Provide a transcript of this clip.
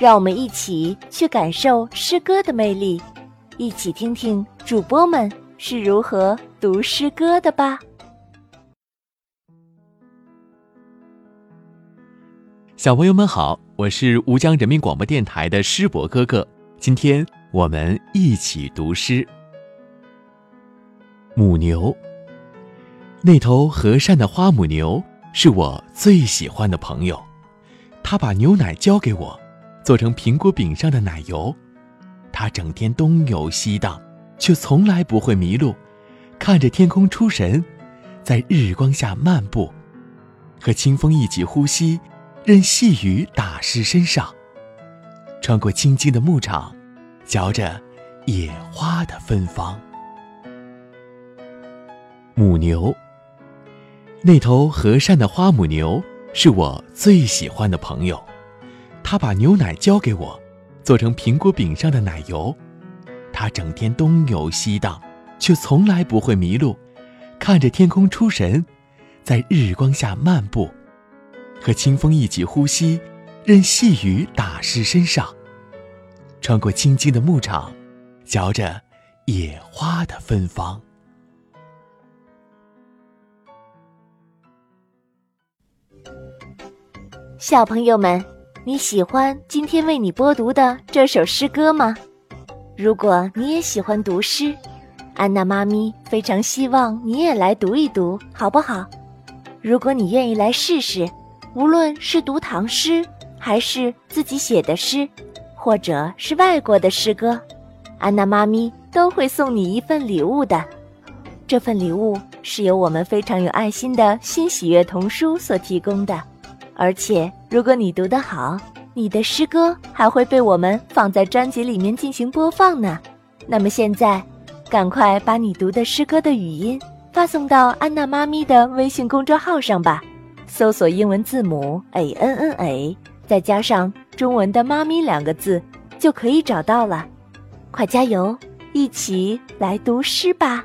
让我们一起去感受诗歌的魅力，一起听听主播们是如何读诗歌的吧。小朋友们好，我是吴江人民广播电台的诗博哥哥。今天我们一起读诗。母牛，那头和善的花母牛是我最喜欢的朋友。他把牛奶交给我，做成苹果饼上的奶油。它整天东游西荡，却从来不会迷路。看着天空出神，在日光下漫步，和清风一起呼吸，任细雨打湿身上。穿过青青的牧场，嚼着野花的芬芳。母牛，那头和善的花母牛。是我最喜欢的朋友，他把牛奶交给我，做成苹果饼上的奶油。他整天东游西荡，却从来不会迷路。看着天空出神，在日光下漫步，和清风一起呼吸，任细雨打湿身上。穿过青青的牧场，嚼着野花的芬芳。小朋友们，你喜欢今天为你播读的这首诗歌吗？如果你也喜欢读诗，安娜妈咪非常希望你也来读一读，好不好？如果你愿意来试试，无论是读唐诗，还是自己写的诗，或者是外国的诗歌，安娜妈咪都会送你一份礼物的。这份礼物是由我们非常有爱心的新喜悦童书所提供的。而且，如果你读得好，你的诗歌还会被我们放在专辑里面进行播放呢。那么现在，赶快把你读的诗歌的语音发送到安娜妈咪的微信公众号上吧，搜索英文字母 a n n a，再加上中文的“妈咪”两个字，就可以找到了。快加油，一起来读诗吧！